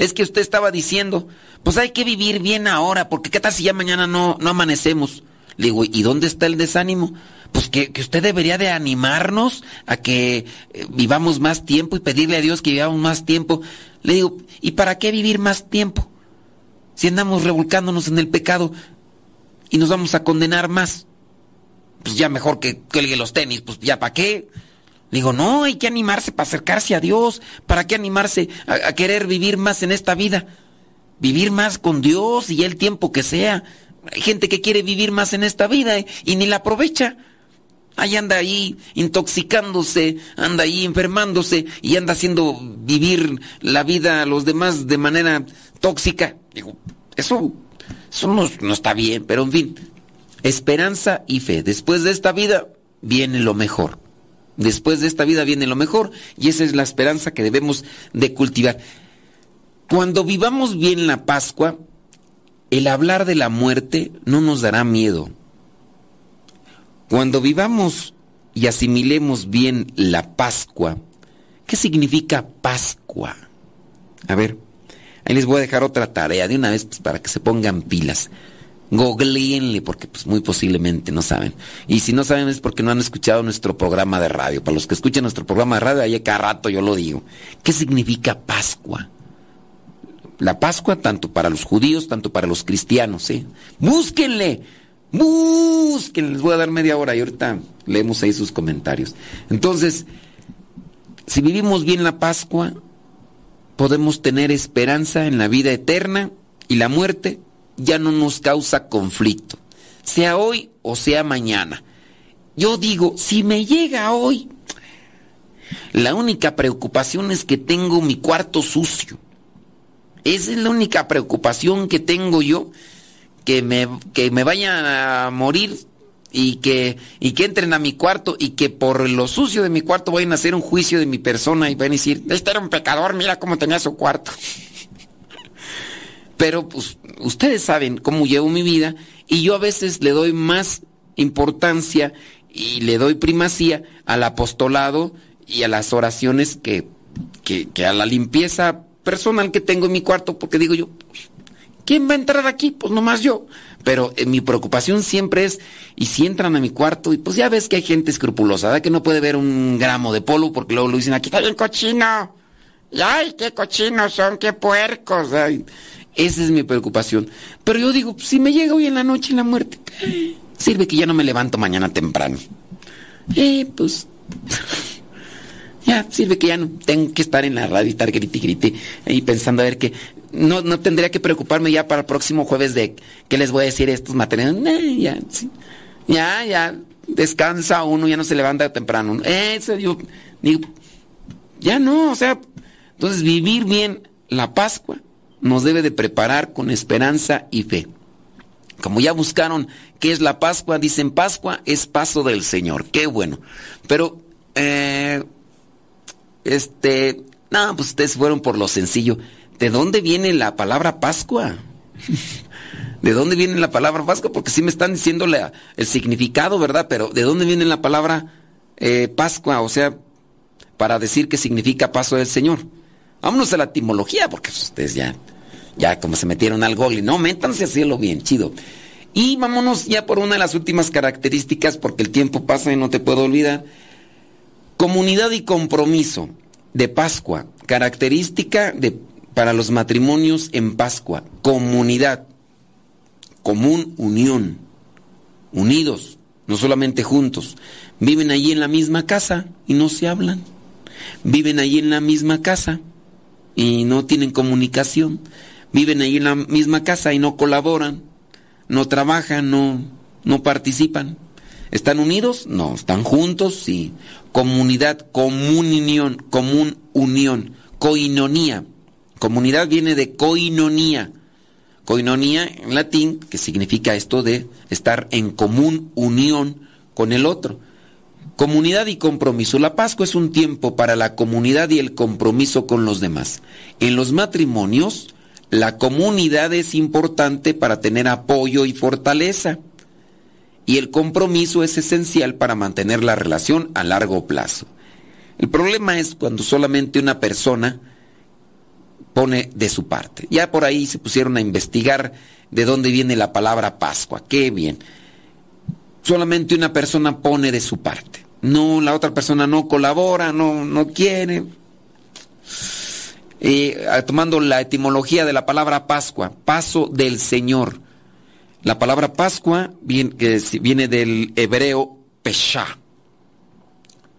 Es que usted estaba diciendo, pues hay que vivir bien ahora, porque qué tal si ya mañana no, no amanecemos. Le digo, ¿y dónde está el desánimo? Pues que, que usted debería de animarnos a que eh, vivamos más tiempo y pedirle a Dios que vivamos más tiempo. Le digo, ¿y para qué vivir más tiempo? Si andamos revolcándonos en el pecado y nos vamos a condenar más. Pues ya mejor que cuelgue los tenis, pues ya para qué. Digo, no, hay que animarse para acercarse a Dios. ¿Para qué animarse a, querer vivir más en esta vida? Vivir más con Dios y el tiempo que sea. Hay gente que quiere vivir más en esta vida y ni la aprovecha. Ahí anda ahí intoxicándose, anda ahí enfermándose y anda haciendo vivir la vida a los demás de manera tóxica. Digo, eso, eso no está bien, pero en fin, esperanza y fe. Después de esta vida viene lo mejor. Después de esta vida viene lo mejor y esa es la esperanza que debemos de cultivar. Cuando vivamos bien la Pascua, el hablar de la muerte no nos dará miedo cuando vivamos y asimilemos bien la Pascua, ¿qué significa Pascua? A ver, ahí les voy a dejar otra tarea de una vez pues, para que se pongan pilas. Googleenle porque pues muy posiblemente no saben. Y si no saben es porque no han escuchado nuestro programa de radio. Para los que escuchan nuestro programa de radio, ahí cada rato yo lo digo. ¿Qué significa Pascua? La Pascua tanto para los judíos, tanto para los cristianos, ¿eh? Búsquenle Busquen, les voy a dar media hora y ahorita leemos ahí sus comentarios. Entonces, si vivimos bien la Pascua, podemos tener esperanza en la vida eterna y la muerte ya no nos causa conflicto, sea hoy o sea mañana. Yo digo, si me llega hoy, la única preocupación es que tengo mi cuarto sucio. Esa es la única preocupación que tengo yo que me, que me vayan a morir y que, y que entren a mi cuarto y que por lo sucio de mi cuarto vayan a hacer un juicio de mi persona y vayan a decir, este era un pecador, mira cómo tenía su cuarto. Pero pues ustedes saben cómo llevo mi vida y yo a veces le doy más importancia y le doy primacía al apostolado y a las oraciones que, que, a la limpieza personal que tengo en mi cuarto porque digo yo, ¿Quién va a entrar aquí? Pues nomás yo. Pero eh, mi preocupación siempre es, y si entran a mi cuarto, y pues ya ves que hay gente escrupulosa, ¿verdad? Que no puede ver un gramo de polvo porque luego lo dicen, aquí está bien cochino. Ay, qué cochinos son, qué puercos. Esa es mi preocupación. Pero yo digo, si me llega hoy en la noche la muerte, sirve que ya no me levanto mañana temprano. Eh, pues... (laughs) ya, sirve que ya no tengo que estar en la radio y estar grite y grite, ahí pensando a ver qué no, no tendría que preocuparme ya para el próximo jueves de qué les voy a decir estos materiales. ya, ya, ya, descansa uno, ya no se levanta temprano. Eso yo digo, ya no, o sea, entonces vivir bien la Pascua nos debe de preparar con esperanza y fe. Como ya buscaron qué es la Pascua, dicen Pascua es paso del Señor. Qué bueno. Pero eh, este, no, pues ustedes fueron por lo sencillo. ¿De dónde viene la palabra Pascua? (laughs) ¿De dónde viene la palabra Pascua? Porque sí me están diciendo el significado, ¿verdad? Pero ¿de dónde viene la palabra eh, Pascua? O sea, para decir que significa paso del Señor. Vámonos a la etimología, porque ustedes ya, ya como se metieron al gol y no, métanse a hacerlo bien, chido. Y vámonos ya por una de las últimas características, porque el tiempo pasa y no te puedo olvidar. Comunidad y compromiso de Pascua, característica de, para los matrimonios en Pascua, comunidad, común unión, unidos, no solamente juntos, viven allí en la misma casa y no se hablan, viven allí en la misma casa y no tienen comunicación, viven allí en la misma casa y no colaboran, no trabajan, no, no participan. ¿Están unidos? No, están juntos, sí. Comunidad, comunión, común unión, coinonía. Comunidad viene de coinonía. Coinonía en latín, que significa esto de estar en común unión con el otro. Comunidad y compromiso. La Pascua es un tiempo para la comunidad y el compromiso con los demás. En los matrimonios, la comunidad es importante para tener apoyo y fortaleza y el compromiso es esencial para mantener la relación a largo plazo. El problema es cuando solamente una persona pone de su parte. Ya por ahí se pusieron a investigar de dónde viene la palabra Pascua. Qué bien. Solamente una persona pone de su parte. No, la otra persona no colabora, no, no quiere. Ah, tomando la etimología de la palabra Pascua, paso del Señor. La palabra Pascua viene, viene del hebreo Pesha.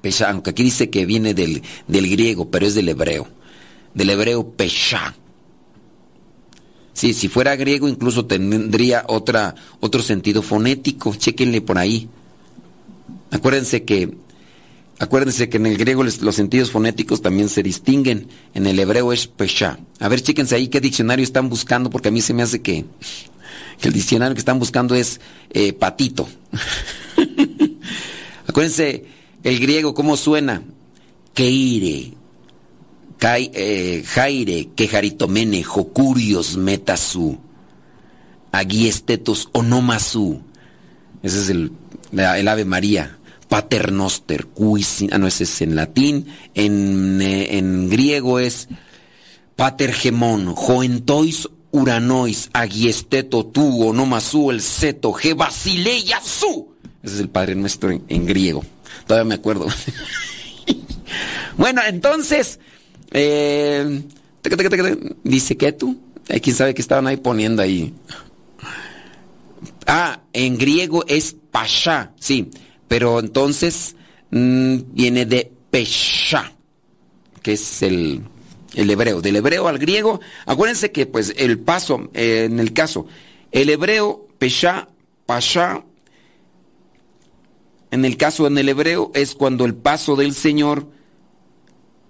Pesha, aunque aquí dice que viene del, del griego, pero es del hebreo. Del hebreo Pesha. Sí, si fuera griego incluso tendría otra, otro sentido fonético. Chequenle por ahí. Acuérdense que, acuérdense que en el griego los sentidos fonéticos también se distinguen. En el hebreo es Pesha. A ver, chéquense ahí qué diccionario están buscando, porque a mí se me hace que el diccionario que están buscando es eh, patito. (laughs) Acuérdense, el griego, ¿cómo suena? Keire, eh, jaire, quejaritomene, jocurios, metasu, agiestetos, onomasu. Ese es el, el Ave María. Paternoster, cuisin, ah, no, ese es en latín. En, eh, en griego es patergemón, joentois Uranois, Agiesteto, Tu, Onomasu, el Seto, Basileia, Su. Ese es el Padre Nuestro en, griego. Todavía me acuerdo. (laughs) bueno, entonces, eh, dice que tú, hay quien sabe que estaban ahí poniendo ahí. Ah, en griego es Pasha, sí, pero entonces mm, viene de Pesha, que es el el hebreo, del hebreo al griego. Acuérdense que pues el paso, eh, en el caso, el hebreo, pesha, pasha, en el caso en el hebreo es cuando el paso del Señor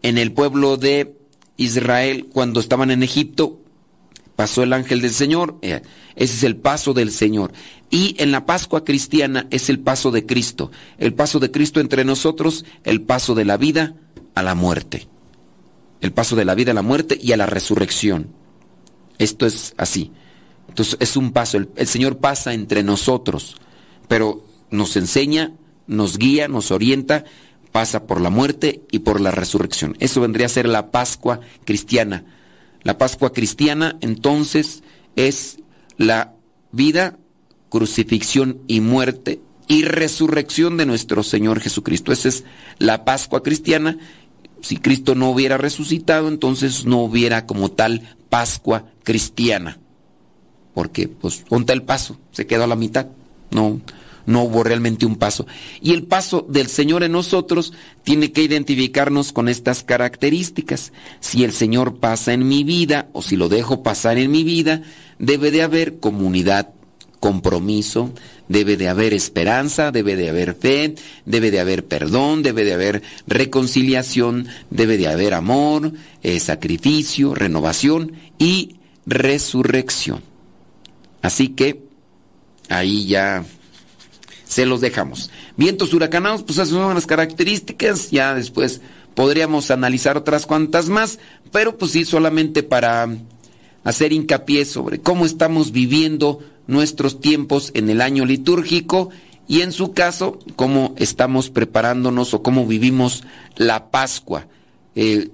en el pueblo de Israel, cuando estaban en Egipto, pasó el ángel del Señor, eh, ese es el paso del Señor. Y en la Pascua cristiana es el paso de Cristo, el paso de Cristo entre nosotros, el paso de la vida a la muerte el paso de la vida a la muerte y a la resurrección. Esto es así. Entonces es un paso, el, Señor pasa entre nosotros, pero nos enseña, nos guía, nos orienta, pasa por la muerte y por la resurrección. Eso vendría a ser la Pascua cristiana. La Pascua cristiana entonces es la vida, crucifixión y muerte y resurrección de nuestro Señor Jesucristo. Esa es la Pascua cristiana si Cristo no hubiera resucitado, entonces no hubiera como tal Pascua cristiana. Porque, pues, ponte el paso, se quedó a la mitad. No, no hubo realmente un paso. Y el paso del Señor en nosotros tiene que identificarnos con estas características. Si el Señor pasa en mi vida o si lo dejo pasar en mi vida, debe de haber comunidad, compromiso, debe de haber esperanza, debe de haber fe, debe de haber perdón, debe de haber reconciliación, debe de haber amor, eh, sacrificio, renovación y resurrección. Así que ahí ya se los dejamos. Vientos huracanados, pues esas son las características, ya después podríamos analizar otras cuantas más, pero pues sí, solamente para hacer hincapié sobre cómo estamos viviendo nuestros tiempos en el año litúrgico y en su caso, cómo estamos preparándonos o cómo vivimos la Pascua. Eh,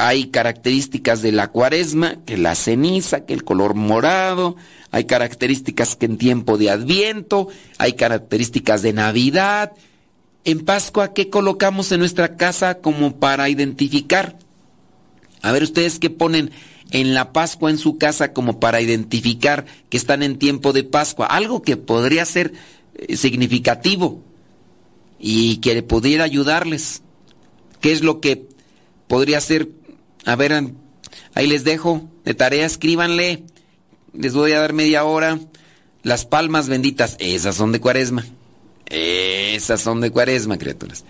hay características de la cuaresma, que la ceniza, que el color morado, hay características que en tiempo de adviento, hay características de Navidad. En Pascua, ¿qué colocamos en nuestra casa como para identificar? A ver ustedes qué ponen en la Pascua en su casa como para identificar que están en tiempo de Pascua. Algo que podría ser eh, significativo y que pudiera ayudarles. ¿Qué es lo que podría ser? A ver, ahí les dejo de tarea, escríbanle. Les voy a dar media hora. Las palmas benditas, esas son de cuaresma. Esas son de cuaresma, criaturas.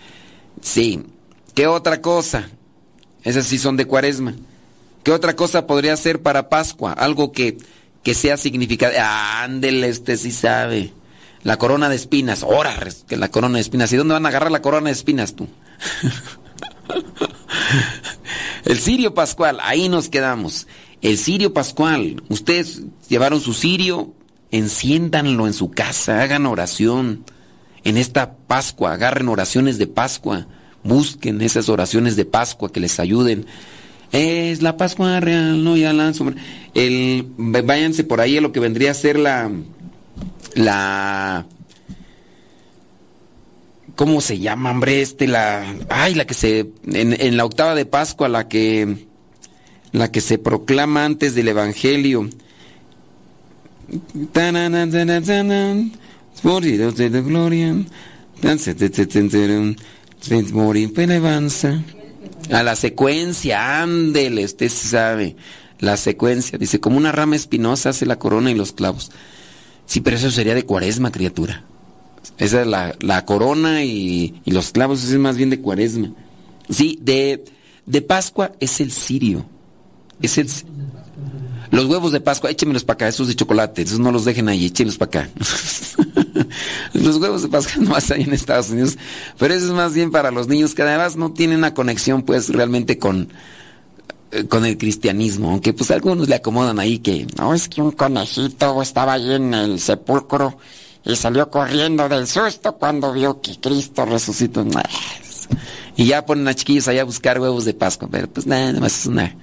Sí. ¿Qué otra cosa? Esas sí son de cuaresma. ¿Qué otra cosa podría ser para Pascua? Algo que, que sea significativo. ándele, usted sí sabe. La corona de espinas. Ahora, que la corona de espinas. ¿Y dónde van a agarrar la corona de espinas tú? (laughs) El cirio pascual, ahí nos quedamos. El cirio pascual. Ustedes llevaron su cirio, enciéndanlo en su casa, hagan oración. En esta Pascua, agarren oraciones de Pascua. Busquen esas oraciones de Pascua que les ayuden. Es la Pascua real, no ya la El, váyanse por ahí a lo que vendría a ser la. La. ¿Cómo se llama, hombre? Este, la. Ay, la que se. En, en la octava de Pascua, la que. La que se proclama antes del Evangelio. de gloria. A la secuencia, ándele, usted sabe. La secuencia, dice, como una rama espinosa hace la corona y los clavos. Sí, pero eso sería de cuaresma, criatura. Esa es la, corona y, los clavos, es más bien de cuaresma. Sí, de, de Pascua es el cirio. Es el, los huevos de Pascua, échemelos para acá, esos de chocolate, esos no los dejen ahí, échemelos para acá. (laughs) los huevos de Pascua (laughs) no más ahí en Estados Unidos, pero eso es más bien para los niños que además no tienen una conexión pues realmente con, eh, con el cristianismo, aunque pues algunos le acomodan ahí que, no, es que un conejito estaba ahí en el sepulcro y salió corriendo del susto cuando vio que Cristo resucitó. Y ya ponen a chiquillos allá a buscar huevos de Pascua, pero pues nada, más es una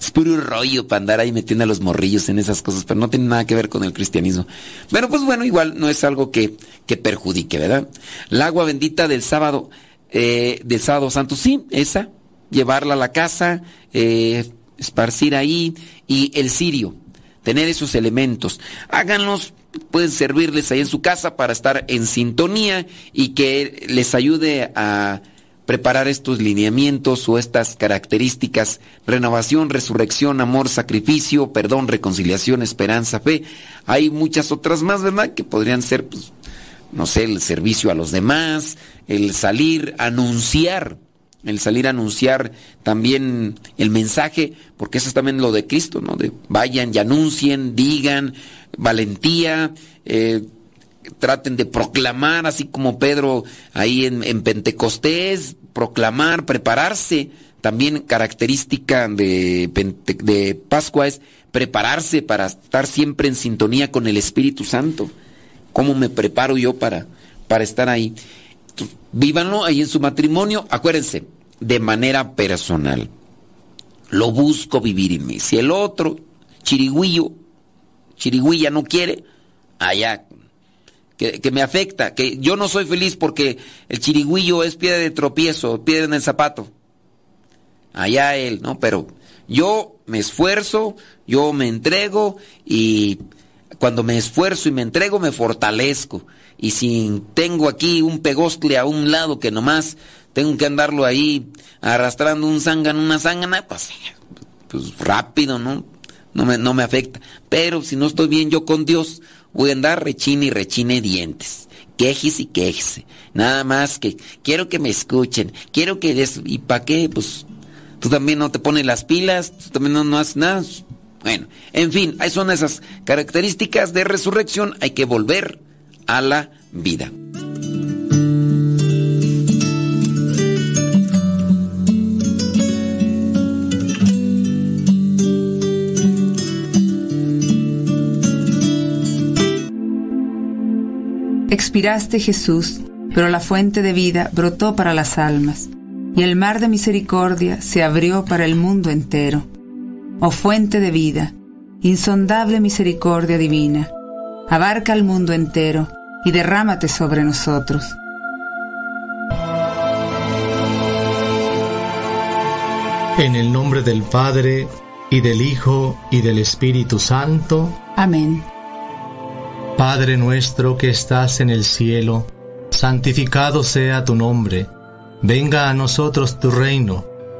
es puro rollo para andar ahí metiendo a los morrillos en esas cosas, pero no tiene nada que ver con el cristianismo. Pero pues bueno, igual no es algo que, que perjudique, ¿verdad? La agua bendita del sábado, eh, del sábado santo, sí, esa, llevarla a la casa, eh, esparcir ahí, y el cirio, tener esos elementos. Háganlos, pueden servirles ahí en su casa para estar en sintonía y que les ayude a preparar estos lineamientos o estas características, renovación, resurrección, amor, sacrificio, perdón, reconciliación, esperanza, fe. Hay muchas otras más, ¿verdad? Que podrían ser, pues, no sé, el servicio a los demás, el salir, anunciar, el salir a anunciar también el mensaje, porque eso es también lo de Cristo, ¿no? De vayan y anuncien, digan, valentía, eh, traten de proclamar, así como Pedro ahí en, Pentecostés, proclamar, prepararse. También característica de, de Pascua es prepararse para estar siempre en sintonía con el Espíritu Santo. ¿Cómo me preparo yo para, para estar ahí? Vívanlo ahí en su matrimonio, acuérdense, de manera personal. Lo busco vivir en mí. Si el otro, chirigüillo, chirigüilla no quiere, allá que, me afecta, que yo no soy feliz porque el chirigüillo es piedra de tropiezo, piedra en el zapato. Allá él, ¿no? Pero yo me esfuerzo, yo me entrego y cuando me esfuerzo y me entrego me fortalezco. Y si tengo aquí un pegostle a un lado que nomás tengo que andarlo ahí arrastrando un zángano, una zángana, pues, pues rápido, ¿no? No me, no me afecta. Pero si no estoy bien yo con Dios, voy a andar rechine y rechine dientes. Quejes y quejese. Nada más que quiero que me escuchen. Quiero que des... ¿Y para qué? Pues tú también no te pones las pilas, tú también no, no haces nada. Bueno, en fin, ahí son esas características de resurrección. Hay que volver a la vida. Expiraste Jesús, pero la fuente de vida brotó para las almas, y el mar de misericordia se abrió para el mundo entero. Oh fuente de vida, insondable misericordia divina, abarca el mundo entero y derrámate sobre nosotros. En el nombre del Padre, y del Hijo, y del Espíritu Santo. Amén. Padre nuestro que estás en el cielo, santificado sea tu nombre. Venga a nosotros tu reino.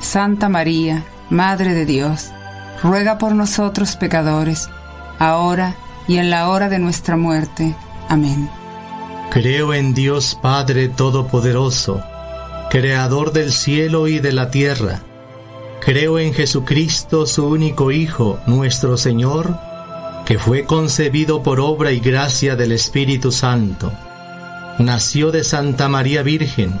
Santa María, Madre de Dios, ruega por nosotros pecadores, ahora y en la hora de nuestra muerte. Amén. Creo en Dios Padre Todopoderoso, Creador del cielo y de la tierra. Creo en Jesucristo, su único Hijo, nuestro Señor, que fue concebido por obra y gracia del Espíritu Santo. Nació de Santa María Virgen,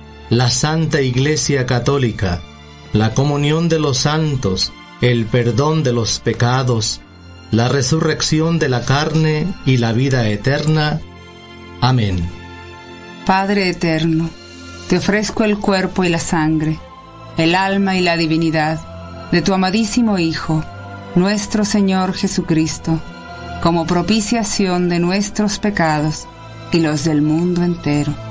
la Santa Iglesia Católica, la comunión de los santos, el perdón de los pecados, la resurrección de la carne y la vida eterna. Amén. Padre eterno, te ofrezco el cuerpo y la sangre, el alma y la divinidad de tu amadísimo Hijo, nuestro Señor Jesucristo, como propiciación de nuestros pecados y los del mundo entero.